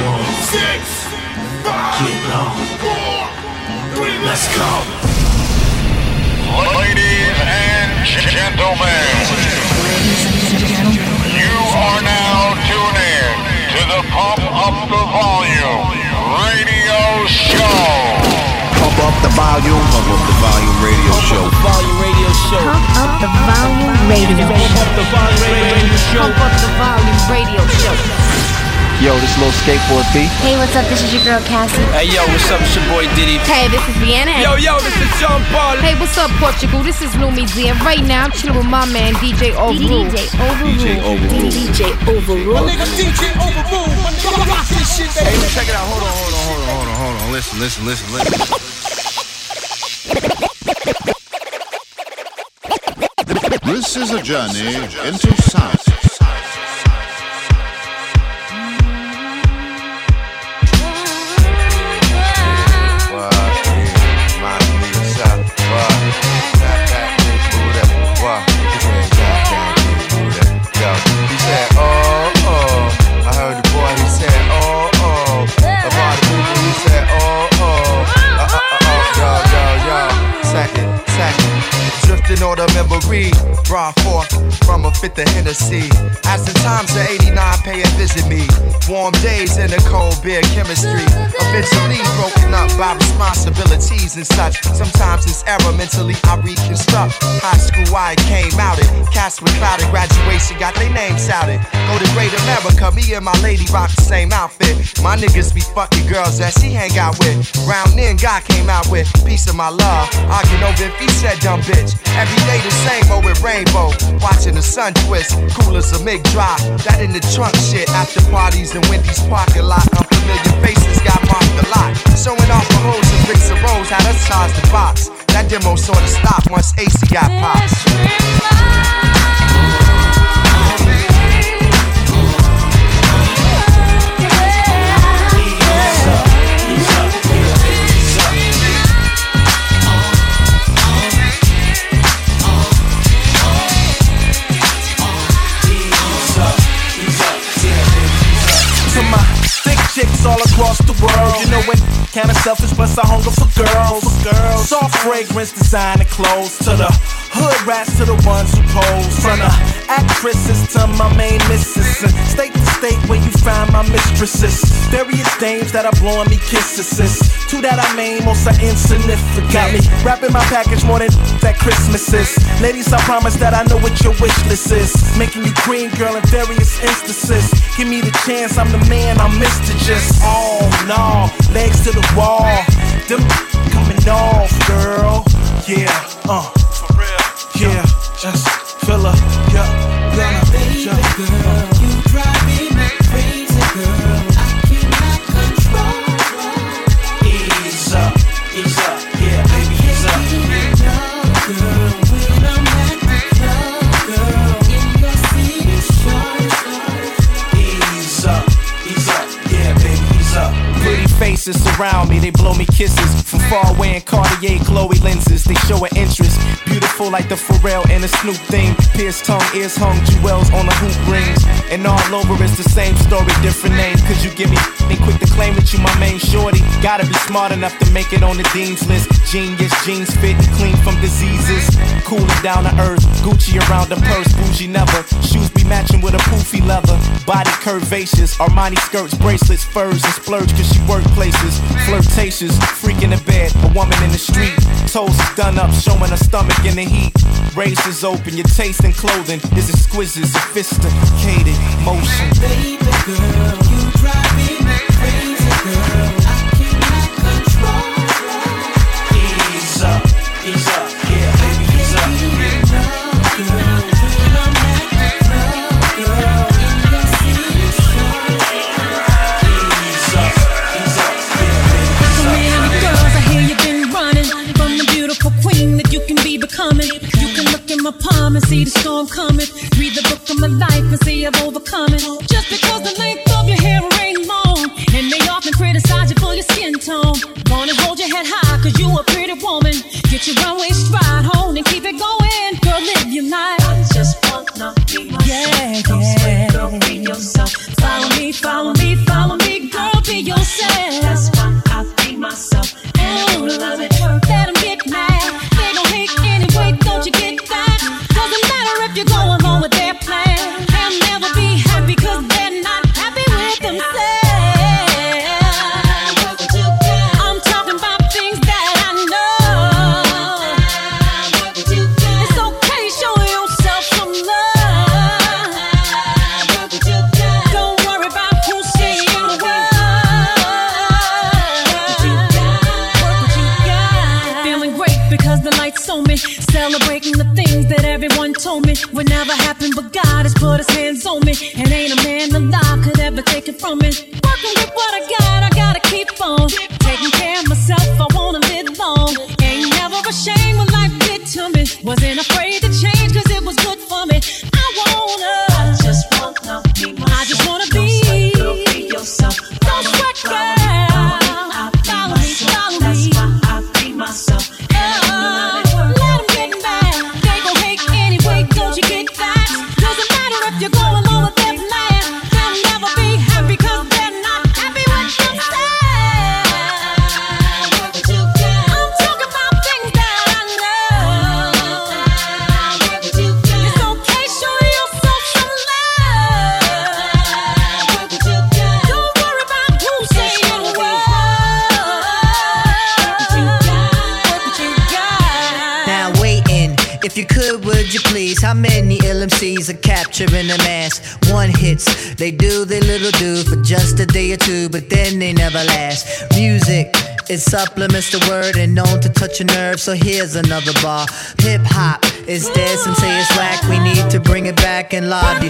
six, five, Get on. four, three, Let's go. Ladies and gentlemen, you are now tuned in to the Pump Up the Volume radio show. Pump up the volume. Pump up the volume radio show. Volume Radio Show. Pump up the volume radio show. Pump up the Volume Radio Show. Pump up the volume radio show. Yo, this little skateboard P. Hey, what's up? This is your girl Cassie. Hey yo, what's up? It's your boy Diddy. Hey, this is Rihanna. Yo, yo, this is John Paul. Hey, what's up, Portugal? This is Lumi Z, and right now I'm chilling with my man DJ Overrule. DJ Overrule. DJ Overrule. DJ Overrule. Hey, check it out. Hold on, hold on, hold on, hold on, hold on. Listen, listen, listen, listen. This is a journey into sound. A fifth. As the times of 89 pay and visit me, warm days in the cold beer chemistry. Eventually broken up by responsibilities and such. Sometimes it's error mentally I reconstruct. High school I came out it. Cast with clouded graduation, got their names shouted. Go to Great America, me and my lady rock the same outfit. My niggas be fucking girls that she hang out with. Round then God came out with piece of my love. Arguing over if he said dumb bitch. Every day the same old with rainbow. Watching the sun twist, cool as a MIG drop. That in the trunk shit. After parties in Wendy's parking lot. Unfamiliar faces got marked a lot. Showing off the holes and bricks and rolls, had us charge the box. That demo sorta stopped once AC got popped. To my thick chicks all across the world. Kinda selfish, but I hunger for girls. girls. Soft fragrance, designer clothes. To the hood rats, to the ones who pose. From the actresses to my main missus. And state to state where you find my mistresses. Various dames that are blowing me kisses. Two that I main, most are insignificant. Got me wrapping my package more than that Christmas is. Ladies, I promise that I know what your wish list is. Making you queen, girl, in various instances. Give me the chance, I'm the man, I'm Mr. Just. Oh no, legs to the wall. Them coming off, girl. Yeah, uh. Yeah, just fill her, yeah, gonna, yeah, girl. You drive me crazy, girl. I control. Ease up, ease up, yeah, baby, ease up. Girl, when I'm at girl, in Ease up, ease up, yeah, baby, ease up. Pretty faces surround me, they blow me kisses. From far away in Cartier Chloe lenses, they show an interest. Beautiful like the Pharrell and the Snoop thing. Pierced tongue, ears hung, jewels on the hoop rings. And all over it's the same story, different names. Cause you give me they quick to claim that you my main shorty. Gotta be smart enough to make it on the Dean's list. Genius, jeans fit and clean from diseases. Cool and down to earth, Gucci around the purse, bougie never. Shoes be matching with a poofy leather. Body curvaceous, Armani skirts, bracelets, furs, and splurge cause she work places. Flirtatious, freak in the bed, a woman in the street. Toes done up, showing her stomach in the heat. Razors open, your taste in clothing is exquisite, sophisticated motion. baby girl. You drive me crazy, girl. Palm and see the storm coming. Read the book of my life and see I've overcome it. Just because the length of your hair ain't long, and they often criticize you for your skin tone. Gonna hold your head high, cause you a pretty woman. Get your runway told me would never happen, but God has put his hands on me. And ain't a man alive could ever take it from me. Working with what I got, I gotta keep on. Taking care of myself, I wanna live long. Ain't never ashamed what life did to me. Wasn't afraid to so here's another bar. Hip hop is dead, some say it's whack. We need to bring it back and la di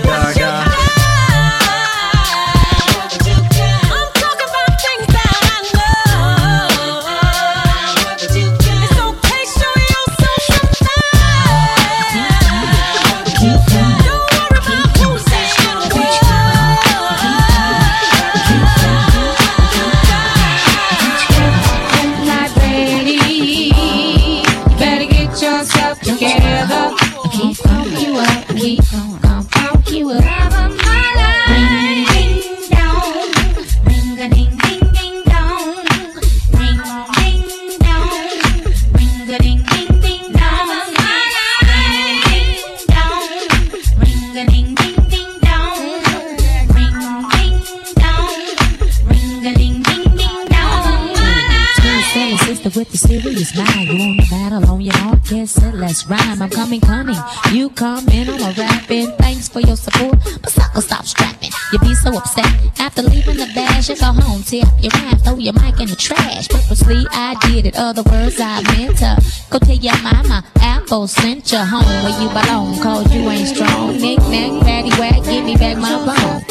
so upset after leaving the bash. You go home, tear your rhyme, throw your mic in the trash. Purposely, I did it. Other words, I meant to go tell your mama. Apple sent you home where you belong. Cause you ain't strong. Knick knack, patty whack, give me back my bone.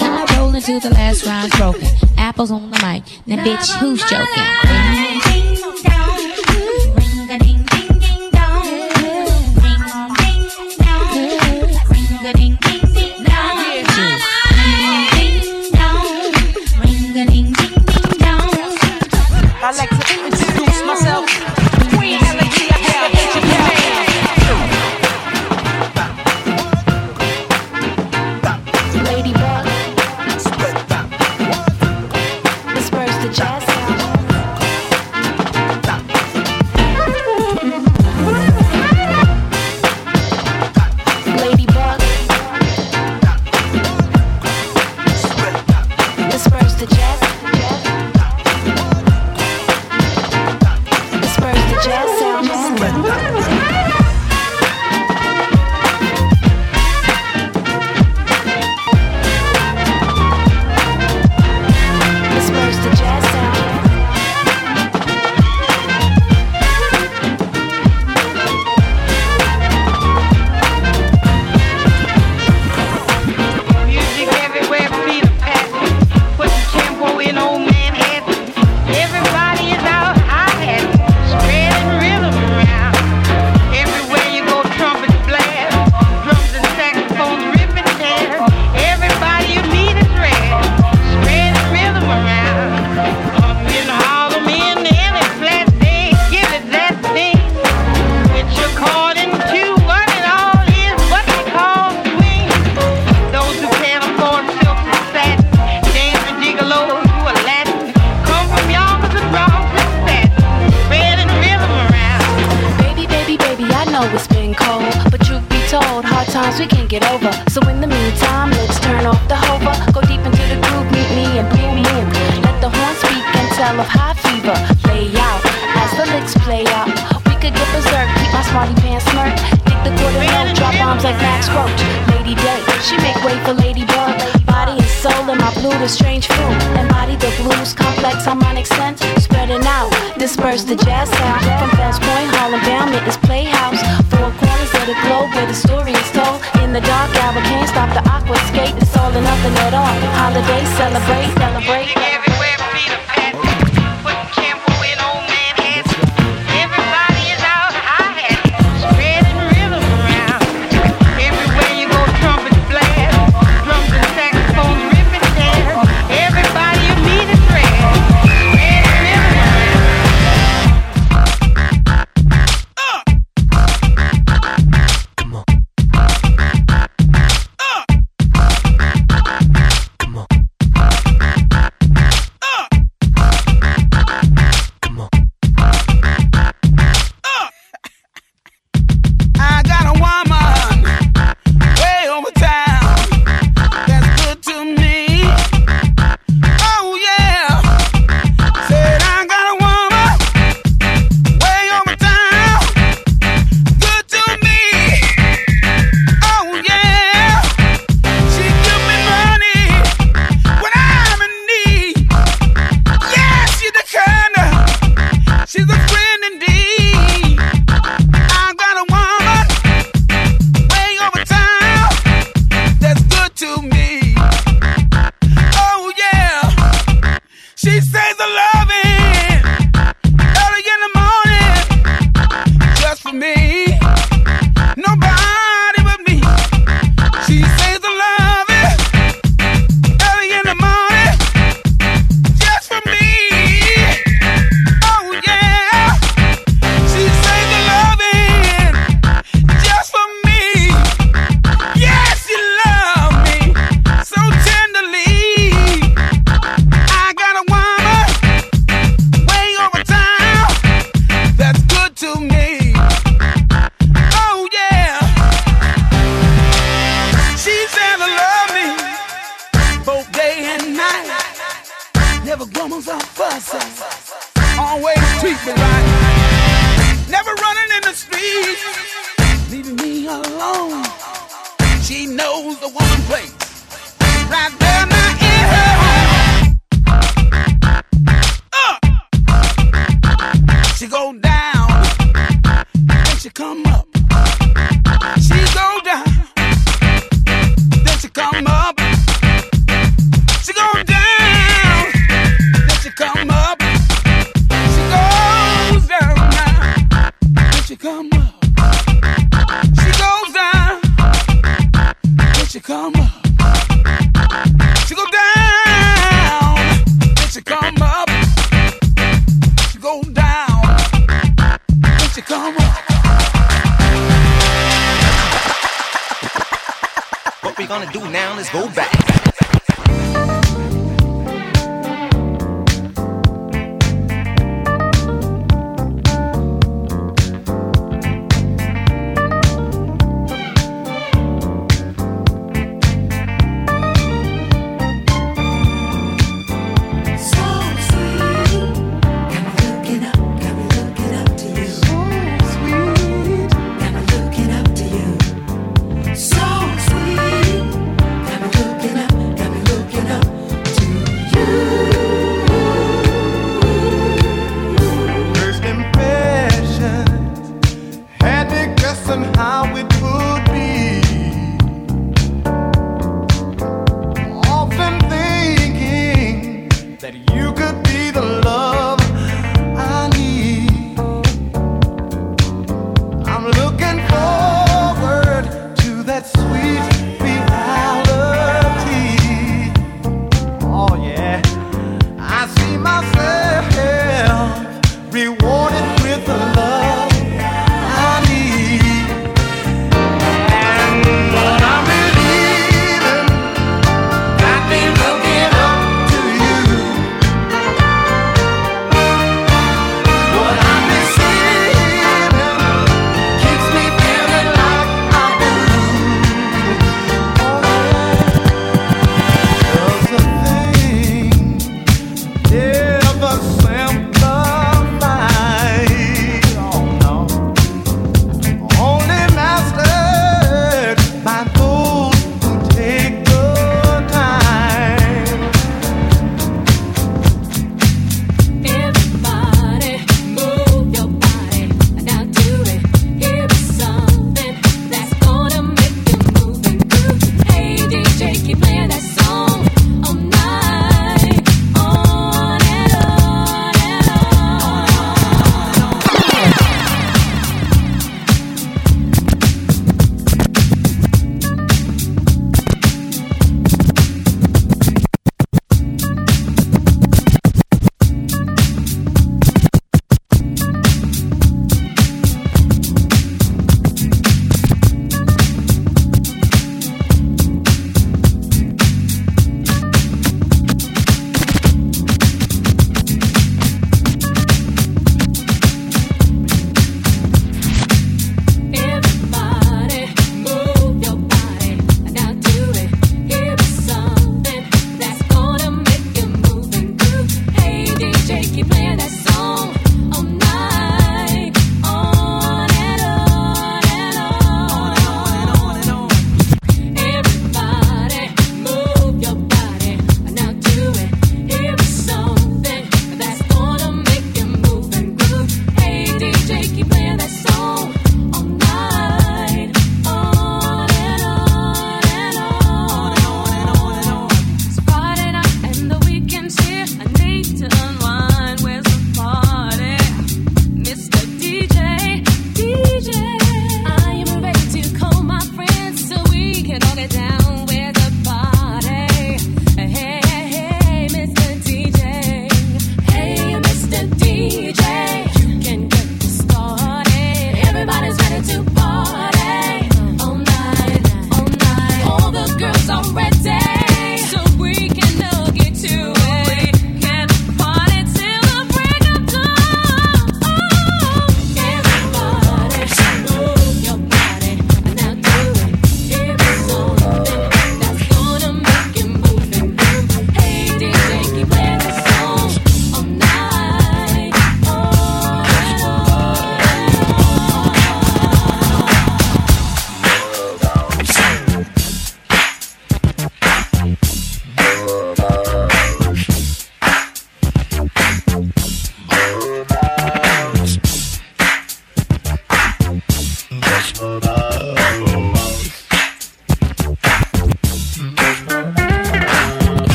I roll until the last rhyme's broken. Apples on the mic. Now, bitch, who's joking? it over. So in the meantime, let's turn off the hover. Go deep into the groove, meet me and boom, me in. Let the horn speak and tell of high fever. Play out as the licks play out. We could get berserk, keep my smarty pants smirk. Dig the quarter note, drop bombs like Max Roach. Lady Day, she make way for Lady Bug. Body and soul in my blue, the strange fruit. Embody the blues, complex harmonic sense. Spreading out, disperse the jazz sound. From Bells Point, Harlem down, it's Playhouse. Four to the globe where the story is told. In the dark hour, can't stop the aquascape. It's all or nothing at all. Holiday, celebrate, celebrate. she said.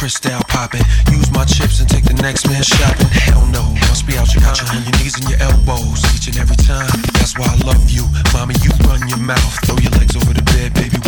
Crystal popping. Use my chips and take the next man shopping. Hell no, must be out your gotcha on your knees and your elbows each and every time. That's why I love you, mommy. You run your mouth, throw your legs over the bed, baby.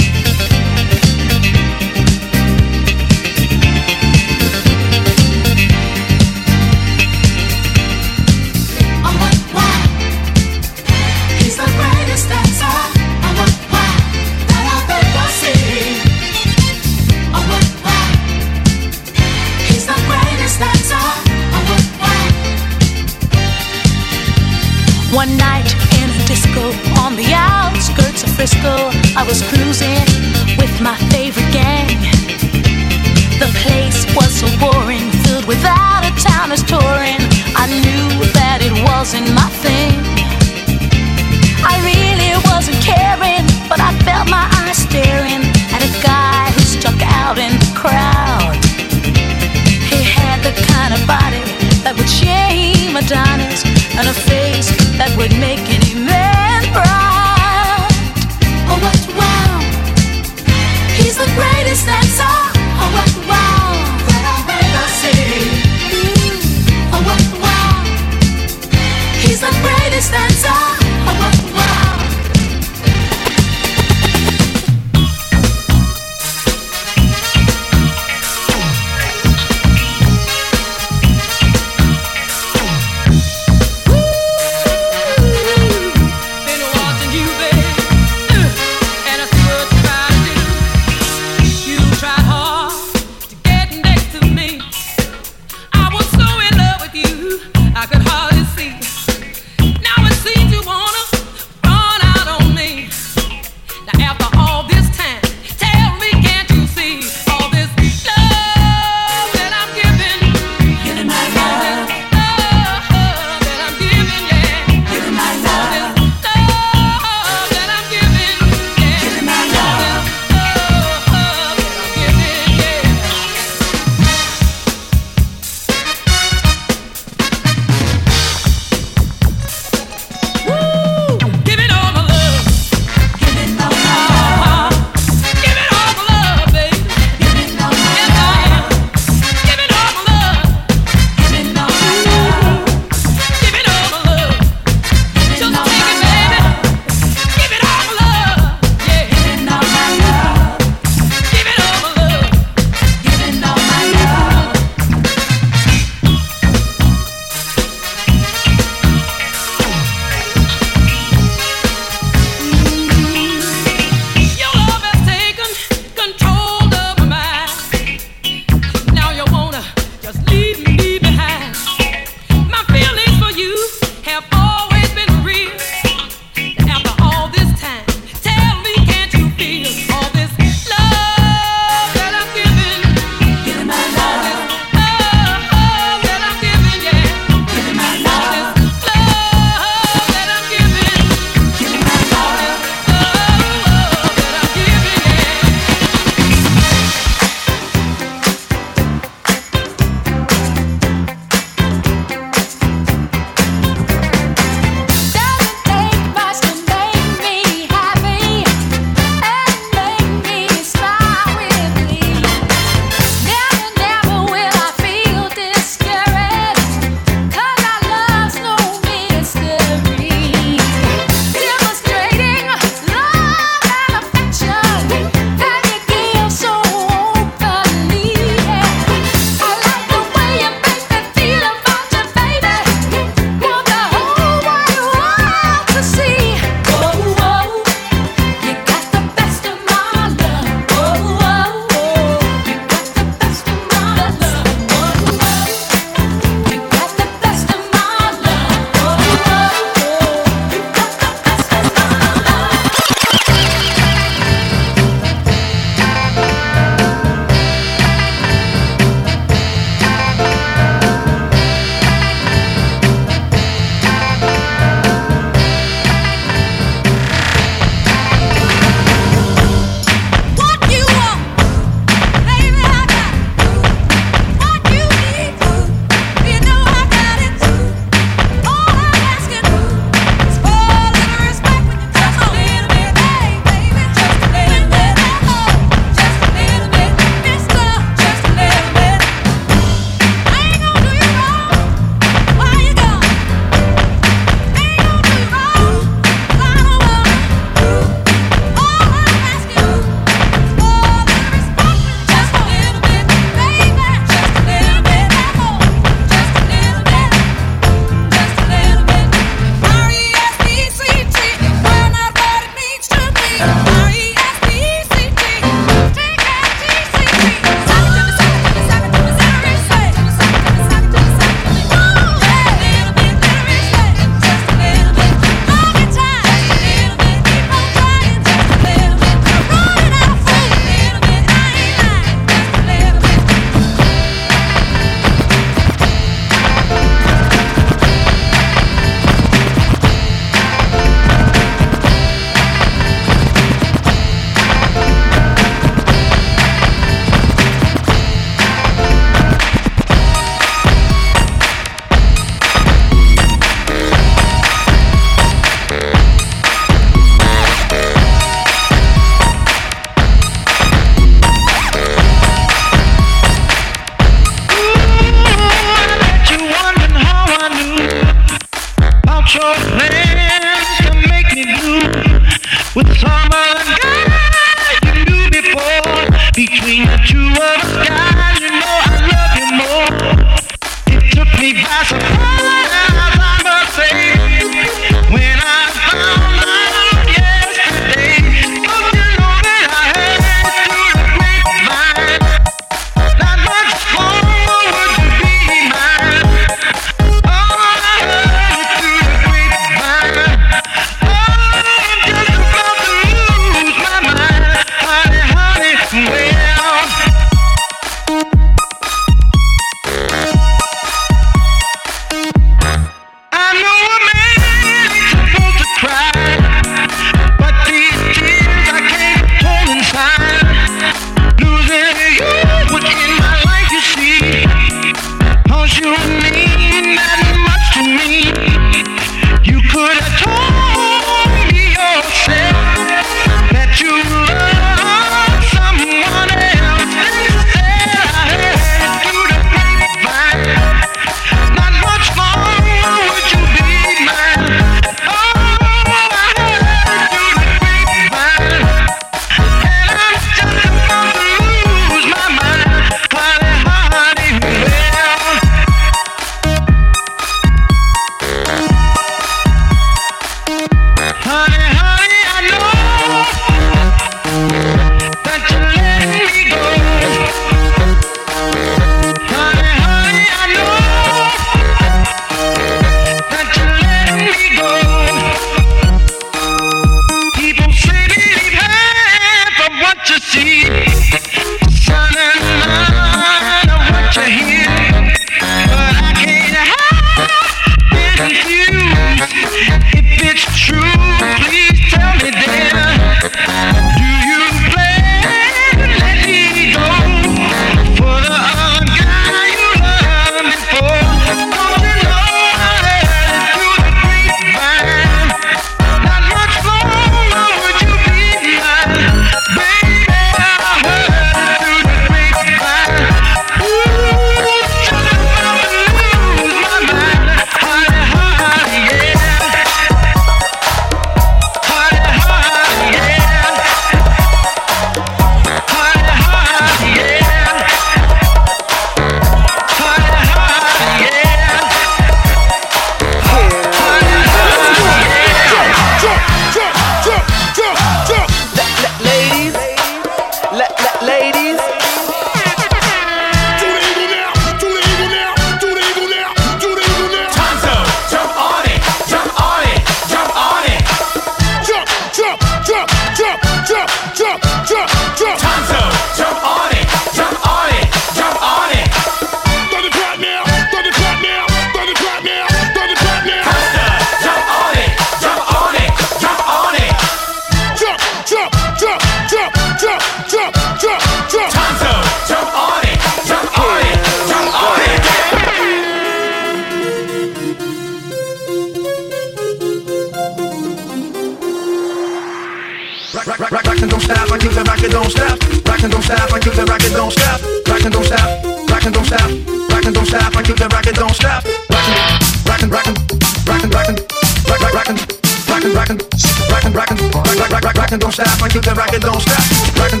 rockin', don't stop. Rockin',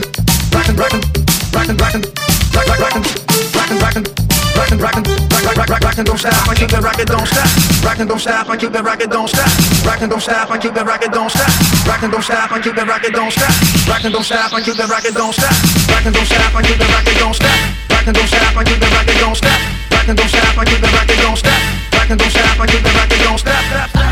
rockin', rockin', rockin', rockin', rockin', rockin', rockin', rockin', rockin', rockin', rockin', rockin', rockin', don't stop. I keep the rocket, don't stop. Rockin', don't stop. I keep the rocket, don't stop. Rockin', don't stop. I keep the rocket, don't stop. Rockin', don't stop. I keep the rocket, don't stop. Rockin', don't stop. I keep the rocket, don't stop. Rockin', don't stop. I keep the rocket, don't stop. Rockin', don't stop. I keep the rocket, don't stop. Rockin', don't stop. I keep that rocket, don't stop. Rockin', don't stop. I keep that rocket, don't stop. Stop.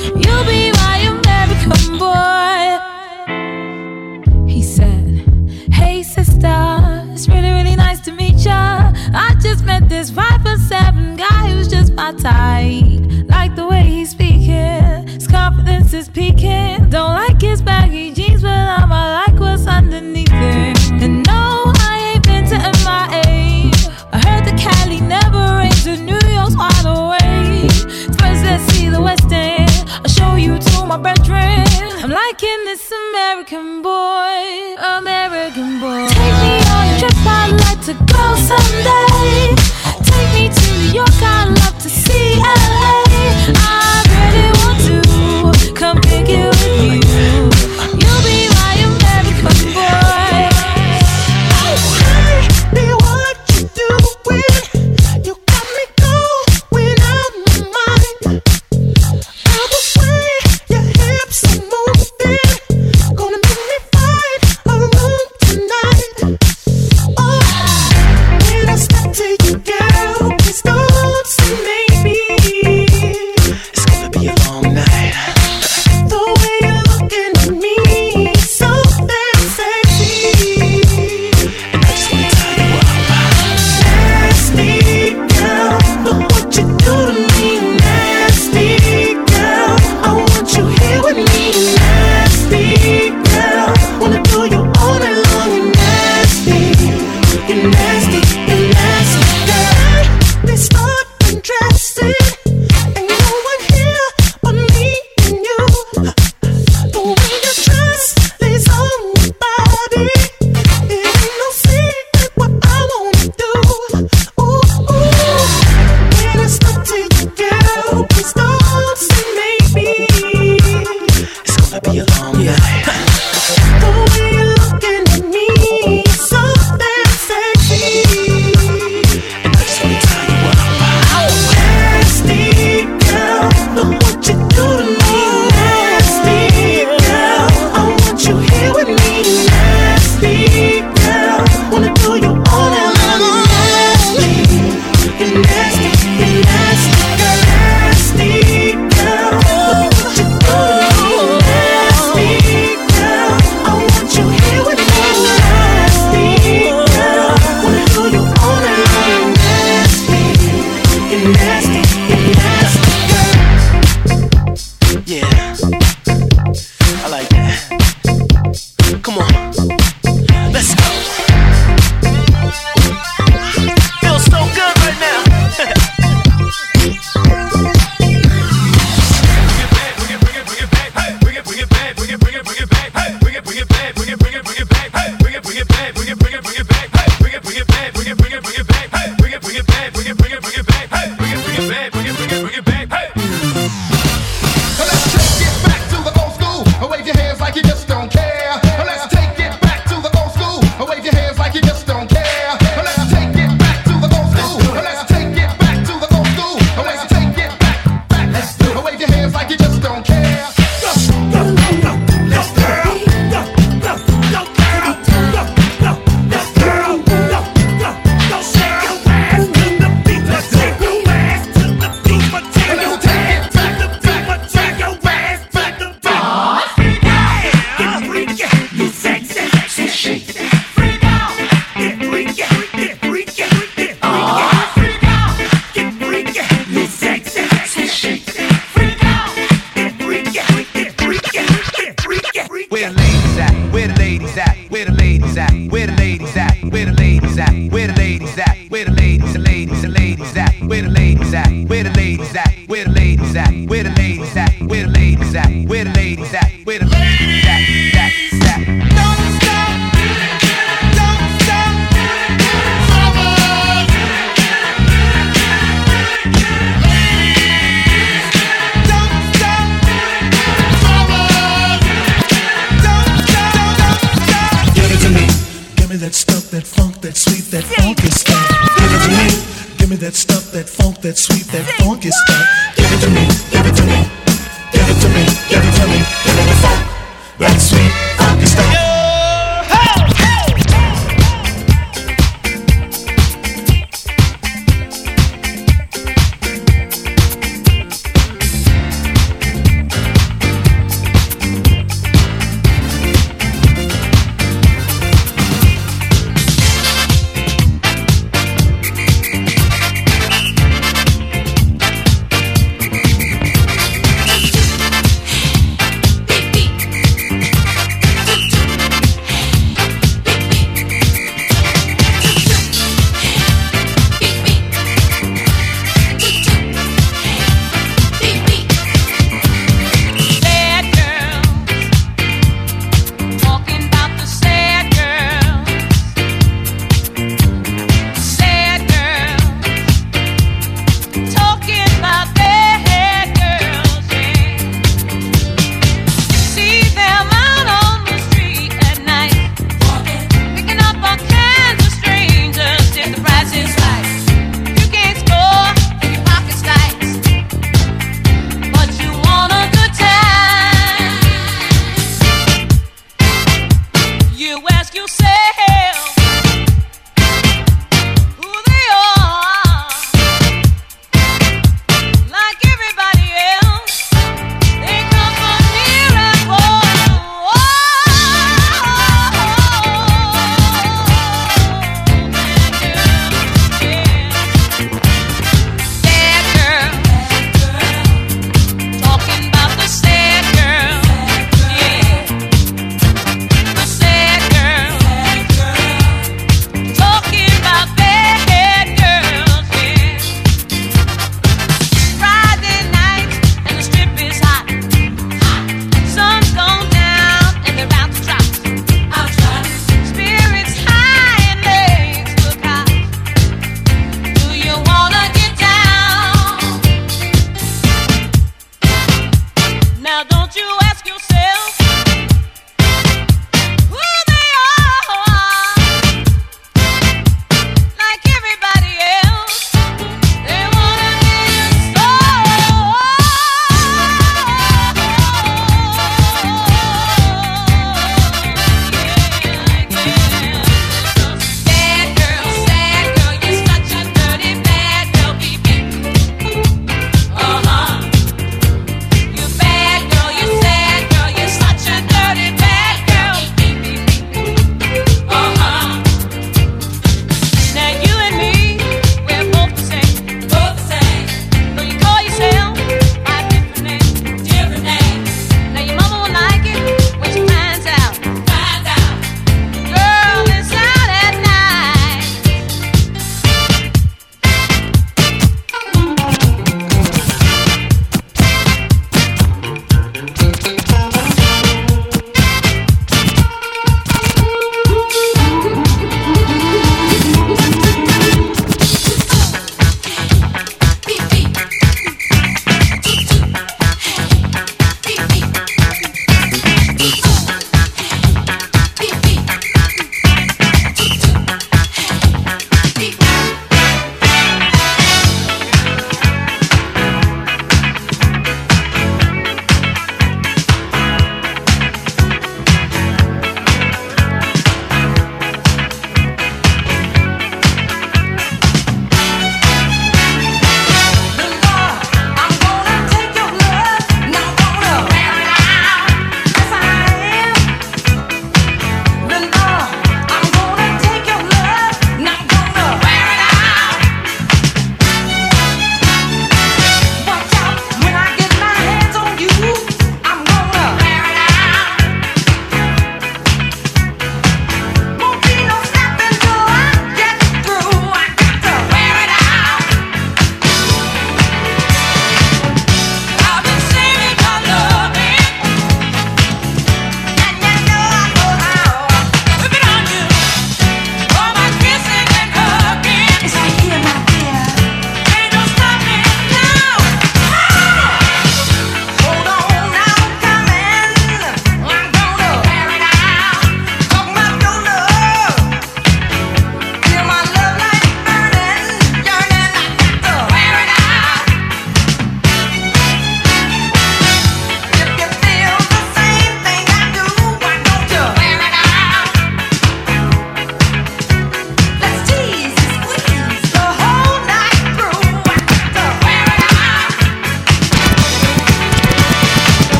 met this five foot seven guy who's just my type. Like the way he's speaking, his confidence is peaking. Don't like his baggy jeans, but I'ma like what's underneath it. And no, I ain't been to MIA. I heard the Cali never rains, and New York's wide awake. First, let's see the West End. I'll show you to my bedroom. I'm liking this American boy, American boy. Take me on a trip, I like to go someday. Take me to New York, I'd love to see LA.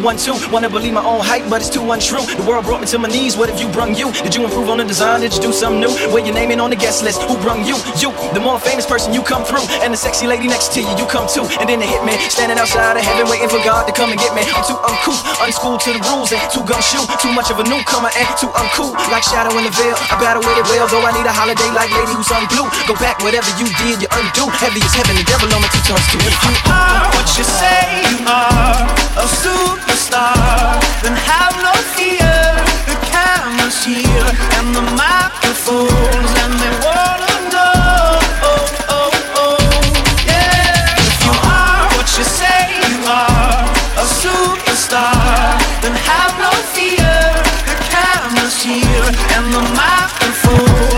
212. Wanna believe my own hype, but it's too untrue. The world brought me to my knees. What have you brung you? Did you improve on the design? Did you do something new? Where your name ain't on the guest list? Who brung you? You, the more famous person you come through, and the sexy lady next to you, you come too. And then the hitman standing outside of heaven waiting for God to come and get me. I'm too uncouth, unschooled to the rules, and too gumshoe. Too much of a newcomer and too uncool. Like shadow in the veil, I battle with it well. Though I need a holiday like lady who's blue. Go back, whatever you did, you undo. Heavy as heaven, the devil on my two tongues too. If you are what you say you are, a superstar, then have no fear. The camera's here and the microphones, and they wanna know. Oh, oh, oh, yeah. If you are what you say you are, a superstar, then have no fear. The camera's here and the microphones,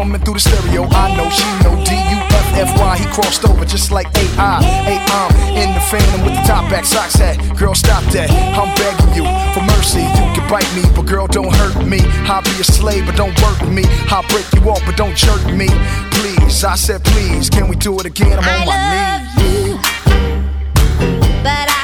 coming through the stereo. I know she know D U F F Y. He crossed over just like AI. I'm in the phantom with the top back socks hat. Girl, stop that. I'm begging you for mercy. You can bite me, but girl, don't hurt me. I'll be a slave, but don't work me. I'll break you off, but don't jerk me. Please, I said please. Can we do it again? I'm on I my love knees. You, but I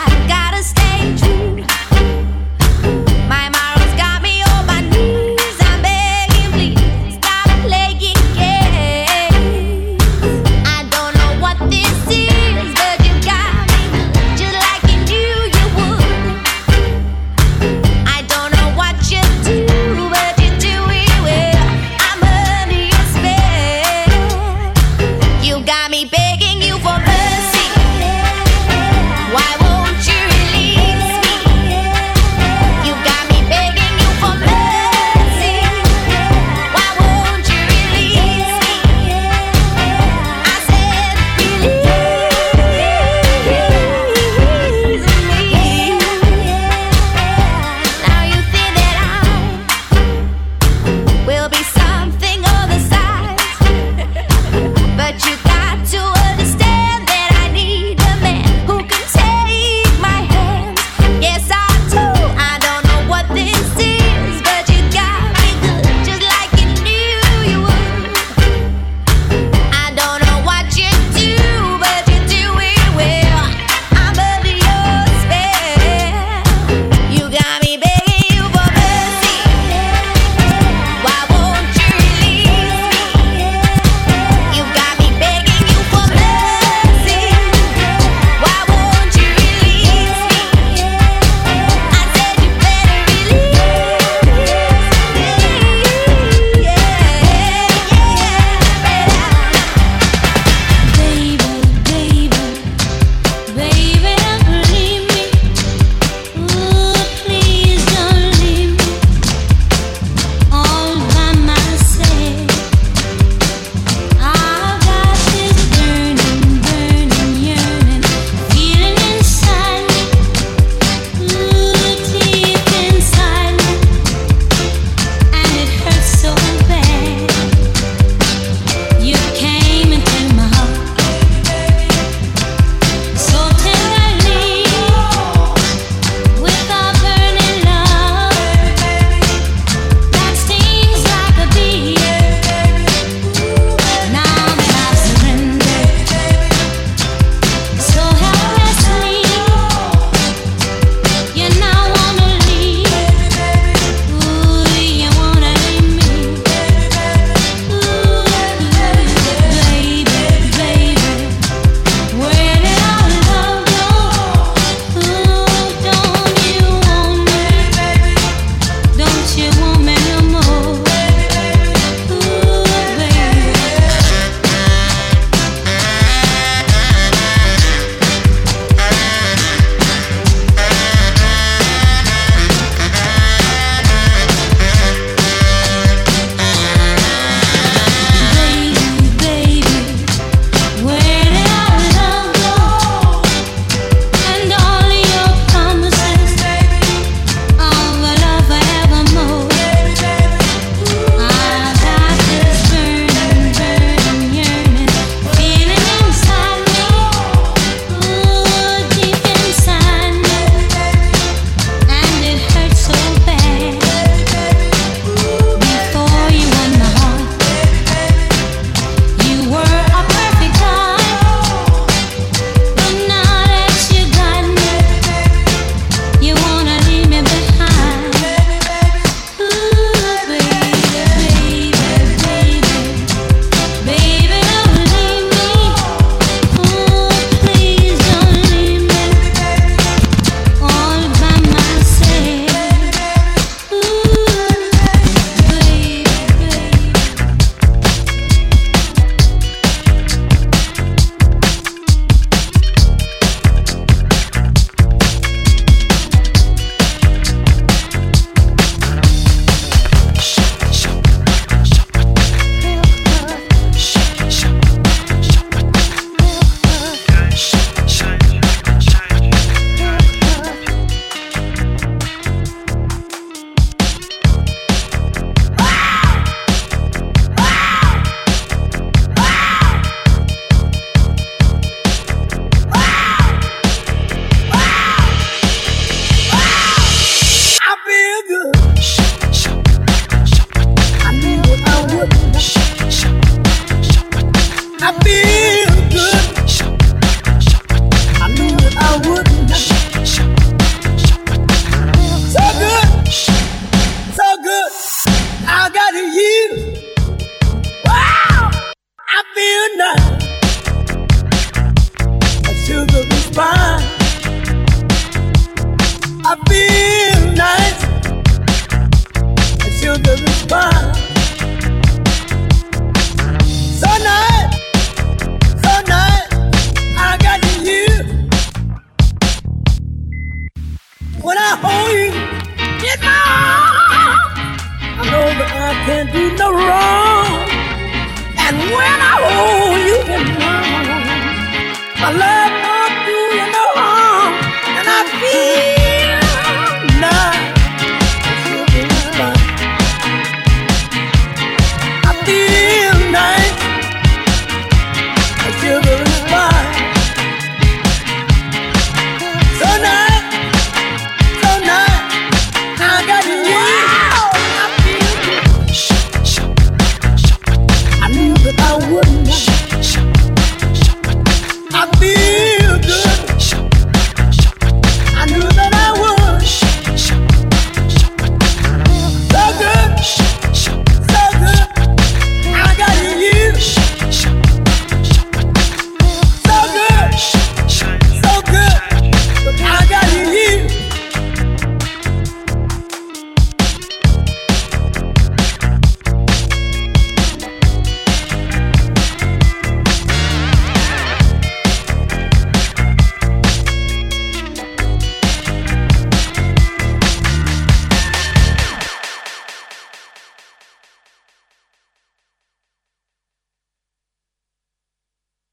I've been